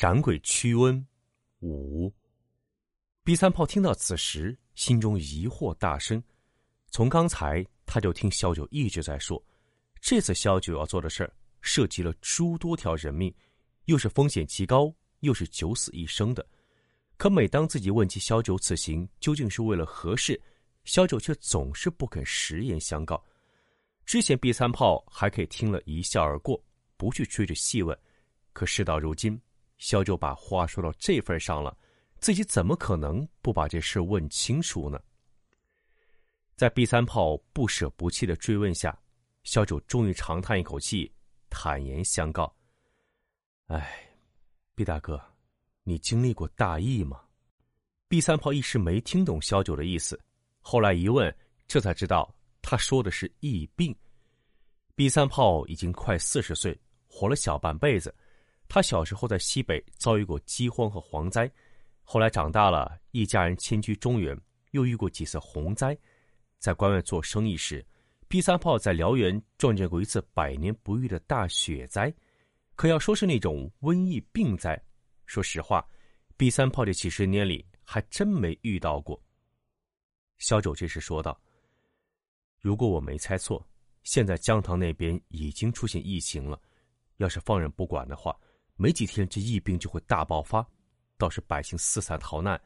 斩鬼驱瘟五。毕三炮听到此时，心中疑惑大生。从刚才他就听萧九一直在说，这次萧九要做的事儿涉及了诸多条人命，又是风险极高，又是九死一生的。可每当自己问起萧九此行究竟是为了何事，萧九却总是不肯实言相告。之前毕三炮还可以听了一笑而过，不去追着细问，可事到如今。萧九把话说到这份上了，自己怎么可能不把这事问清楚呢？在毕三炮不舍不弃的追问下，萧九终于长叹一口气，坦言相告：“哎，毕大哥，你经历过大疫吗？”毕三炮一时没听懂萧九的意思，后来一问，这才知道他说的是疫病。毕三炮已经快四十岁，活了小半辈子。他小时候在西北遭遇过饥荒和蝗灾，后来长大了，一家人迁居中原，又遇过几次洪灾。在关外做生意时，毕三炮在辽源撞见过一次百年不遇的大雪灾。可要说是那种瘟疫病灾，说实话，毕三炮这几十年里还真没遇到过。小九这时说道：“如果我没猜错，现在江塘那边已经出现疫情了，要是放任不管的话。”没几天，这疫病就会大爆发，倒是百姓四散逃难，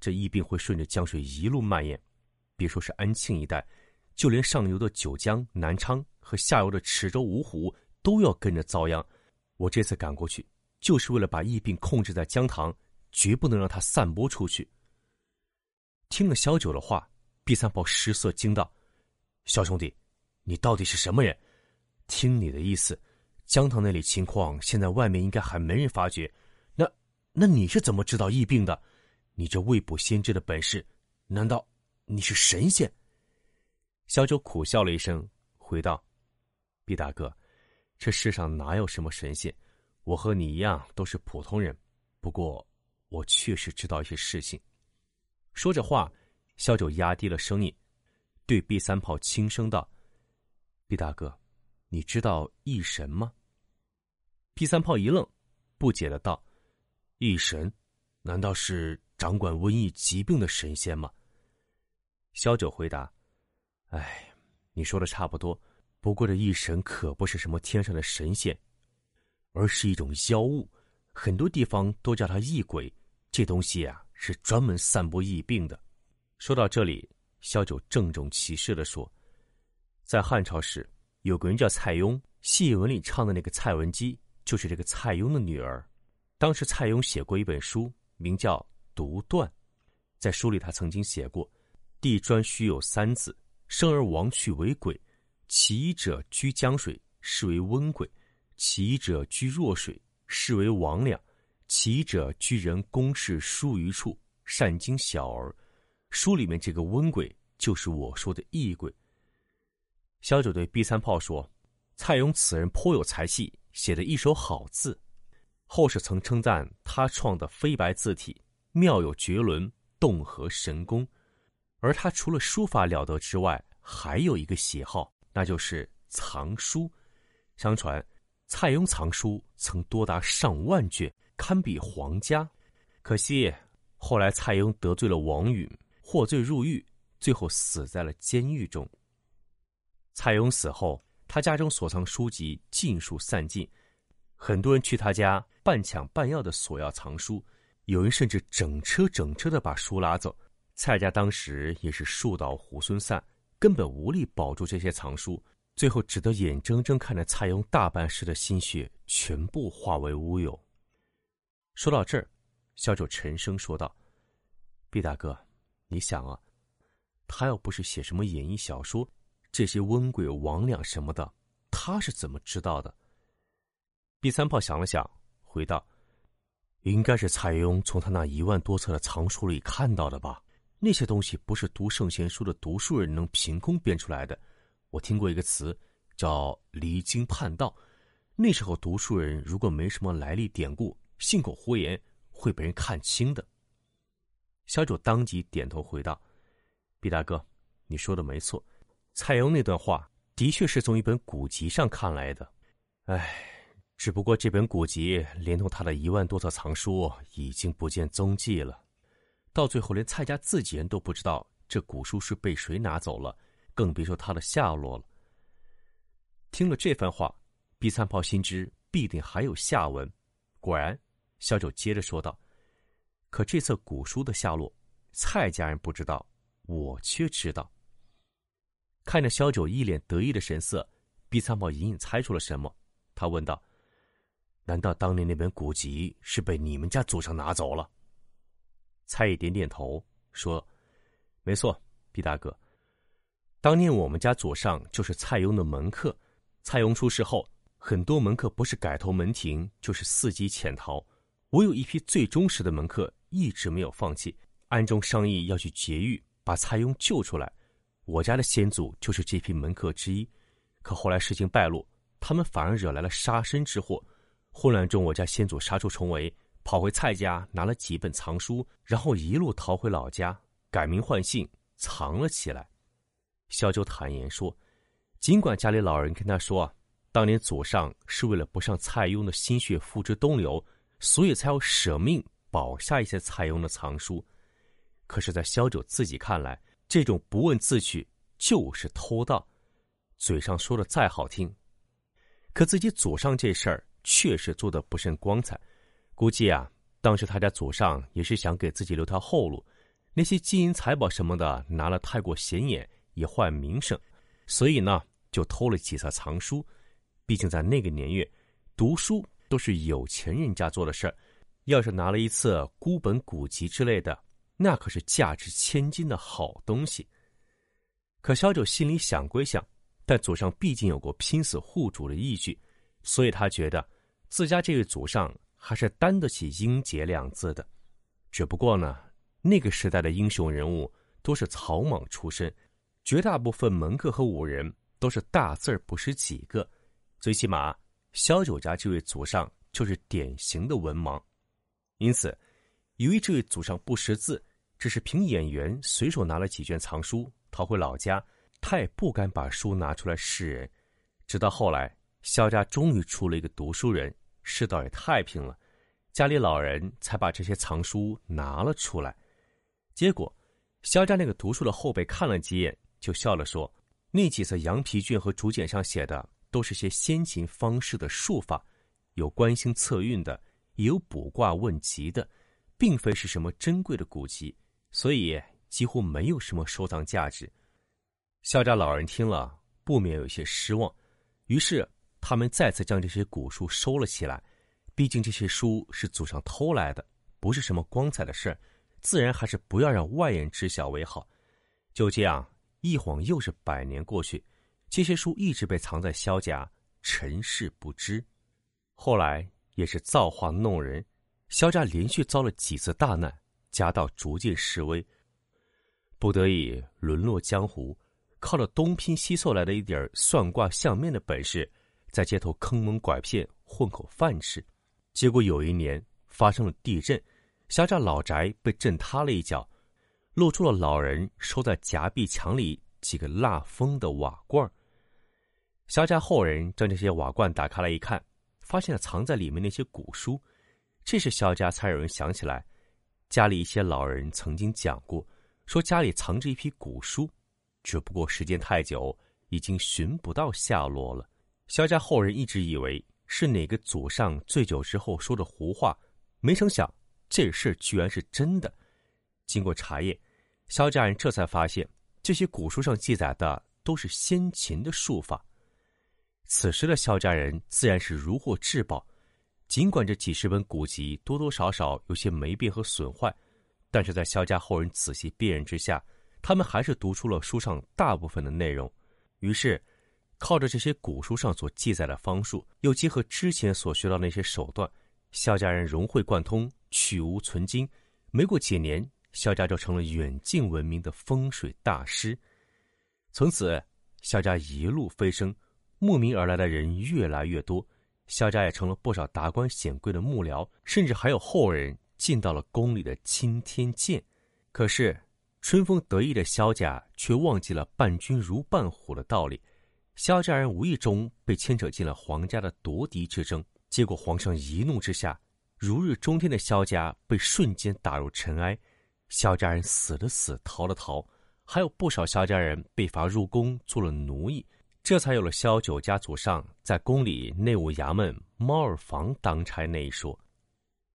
这疫病会顺着江水一路蔓延。别说是安庆一带，就连上游的九江、南昌和下游的池州、芜湖都要跟着遭殃。我这次赶过去，就是为了把疫病控制在江塘，绝不能让它散播出去。听了萧九的话，毕三炮失色惊道：“萧兄弟，你到底是什么人？听你的意思。”江塘那里情况，现在外面应该还没人发觉。那，那你是怎么知道疫病的？你这未卜先知的本事，难道你是神仙？小九苦笑了一声，回道：“毕大哥，这世上哪有什么神仙？我和你一样都是普通人。不过，我确实知道一些事情。”说着话，小九压低了声音，对毕三炮轻声道：“毕大哥，你知道异神吗？”第三炮一愣，不解的道：“异神，难道是掌管瘟疫疾病的神仙吗？”萧九回答：“哎，你说的差不多。不过这异神可不是什么天上的神仙，而是一种妖物，很多地方都叫它异鬼。这东西呀，是专门散播疫病的。”说到这里，萧九郑重其事的说：“在汉朝时，有个人叫蔡邕，戏文里唱的那个蔡文姬。”就是这个蔡邕的女儿，当时蔡邕写过一本书，名叫《独断》。在书里，他曾经写过：“地砖须有三子，生而亡去为鬼。其一者居江水，是为温鬼；其一者居弱水，是为魍魉；其一者居人宫室疏于处，善惊小儿。”书里面这个温鬼，就是我说的异鬼。萧九对 B 三炮说：“蔡邕此人颇有才气。”写的一手好字，后世曾称赞他创的飞白字体妙有绝伦，动合神功。而他除了书法了得之外，还有一个喜好，那就是藏书。相传，蔡邕藏书曾多达上万卷，堪比皇家。可惜后来蔡邕得罪了王允，获罪入狱，最后死在了监狱中。蔡邕死后。他家中所藏书籍尽数散尽，很多人去他家半抢半要的索要藏书，有人甚至整车整车的把书拉走。蔡家当时也是树倒猢狲散，根本无力保住这些藏书，最后只得眼睁睁看着蔡邕大半世的心血全部化为乌有。说到这儿，小九沉声说道：“毕大哥，你想啊，他要不是写什么演义小说。”这些瘟鬼魍魉什么的，他是怎么知道的？毕三炮想了想，回道：“应该是蔡邕从他那一万多册的藏书里看到的吧？那些东西不是读圣贤书的读书人能凭空编出来的。我听过一个词，叫离经叛道。那时候读书人如果没什么来历典故，信口胡言，会被人看清的。”小九当即点头回道：“毕大哥，你说的没错，蔡邕那段话的确是从一本古籍上看来的。唉。”只不过这本古籍连同他的一万多册藏书已经不见踪迹了，到最后连蔡家自己人都不知道这古书是被谁拿走了，更别说他的下落了。听了这番话，毕三炮心知必定还有下文。果然，小九接着说道：“可这册古书的下落，蔡家人不知道，我却知道。”看着小九一脸得意的神色，毕三宝隐隐猜出了什么，他问道。难道当年那本古籍是被你们家祖上拿走了？蔡毅点点头说：“没错，毕大哥。当年我们家祖上就是蔡邕的门客。蔡邕出事后，很多门客不是改投门庭，就是伺机潜逃。我有一批最忠实的门客，一直没有放弃，暗中商议要去劫狱，把蔡邕救出来。我家的先祖就是这批门客之一。可后来事情败露，他们反而惹来了杀身之祸。”混乱中，我家先祖杀出重围，跑回蔡家拿了几本藏书，然后一路逃回老家，改名换姓藏了起来。萧九坦言说：“尽管家里老人跟他说啊，当年祖上是为了不让蔡邕的心血付之东流，所以才要舍命保下一些蔡邕的藏书。可是，在萧九自己看来，这种不问自取就是偷盗。嘴上说的再好听，可自己祖上这事儿。”确实做的不甚光彩，估计啊，当时他家祖上也是想给自己留条后路。那些金银财宝什么的拿了太过显眼，也坏名声，所以呢，就偷了几册藏书。毕竟在那个年月，读书都是有钱人家做的事儿。要是拿了一册孤本古籍之类的，那可是价值千金的好东西。可小九心里想归想，但祖上毕竟有过拼死护主的义举。所以他觉得，自家这位祖上还是担得起“英杰”两字的。只不过呢，那个时代的英雄人物都是草莽出身，绝大部分门客和武人都是大字儿不识几个。最起码，萧九家这位祖上就是典型的文盲。因此，由于这位祖上不识字，只是凭眼缘随手拿了几卷藏书逃回老家，他也不敢把书拿出来示人。直到后来。肖家终于出了一个读书人，世道也太平了，家里老人才把这些藏书拿了出来。结果，肖家那个读书的后辈看了几眼，就笑了说：“那几册羊皮卷和竹简上写的，都是些先秦方士的术法，有观星测运的，也有卜卦问吉的，并非是什么珍贵的古籍，所以几乎没有什么收藏价值。”肖家老人听了，不免有些失望，于是。他们再次将这些古书收了起来，毕竟这些书是祖上偷来的，不是什么光彩的事儿，自然还是不要让外人知晓为好。就这样，一晃又是百年过去，这些书一直被藏在萧家，尘世不知。后来也是造化弄人，萧家连续遭了几次大难，家道逐渐式微，不得已沦落江湖，靠着东拼西凑来的一点算卦相面的本事。在街头坑蒙拐骗混口饭吃，结果有一年发生了地震，肖家老宅被震塌了一角，露出了老人收在夹壁墙里几个蜡封的瓦罐。肖家后人将这些瓦罐打开来一看，发现了藏在里面那些古书。这时肖家才有人想起来，家里一些老人曾经讲过，说家里藏着一批古书，只不过时间太久，已经寻不到下落了。萧家后人一直以为是哪个祖上醉酒之后说的胡话，没成想这事居然是真的。经过查验，萧家人这才发现这些古书上记载的都是先秦的术法。此时的萧家人自然是如获至宝，尽管这几十本古籍多多少少有些霉变和损坏，但是在萧家后人仔细辨认之下，他们还是读出了书上大部分的内容。于是。靠着这些古书上所记载的方术，又结合之前所学到那些手段，萧家人融会贯通，取无存精。没过几年，萧家就成了远近闻名的风水大师。从此，萧家一路飞升，慕名而来的人越来越多，萧家也成了不少达官显贵的幕僚，甚至还有后人进到了宫里的钦天监。可是，春风得意的萧家却忘记了“伴君如伴虎”的道理。萧家人无意中被牵扯进了皇家的夺嫡之争，结果皇上一怒之下，如日中天的萧家被瞬间打入尘埃。萧家人死的死，逃的逃，还有不少萧家人被罚入宫做了奴役，这才有了萧九家祖上在宫里内务衙门猫耳房当差那一说。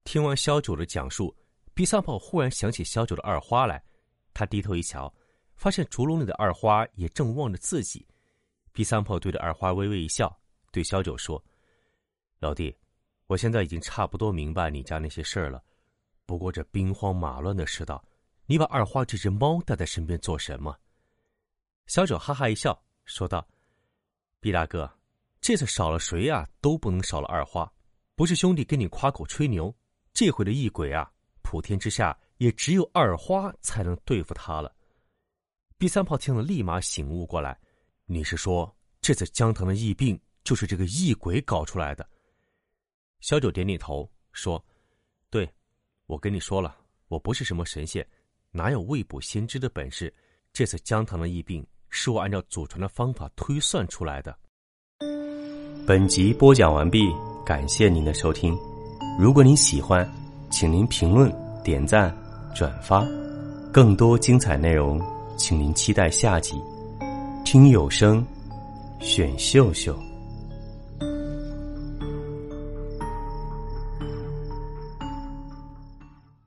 听完萧九的讲述，比三炮忽然想起萧九的二花来，他低头一瞧，发现竹笼里的二花也正望着自己。第三炮对着二花微微一笑，对萧九说：“老弟，我现在已经差不多明白你家那些事儿了。不过这兵荒马乱的世道，你把二花这只猫带在身边做什么？”萧九哈哈一笑，说道：“毕大哥，这次少了谁啊，都不能少了二花。不是兄弟跟你夸口吹牛，这回的异鬼啊，普天之下也只有二花才能对付他了。”毕三炮听了，立马醒悟过来。你是说这次江腾的疫病就是这个异鬼搞出来的？小九点点头说：“对，我跟你说了，我不是什么神仙，哪有未卜先知的本事？这次江腾的疫病是我按照祖传的方法推算出来的。”本集播讲完毕，感谢您的收听。如果您喜欢，请您评论、点赞、转发，更多精彩内容，请您期待下集。听有声，选秀秀。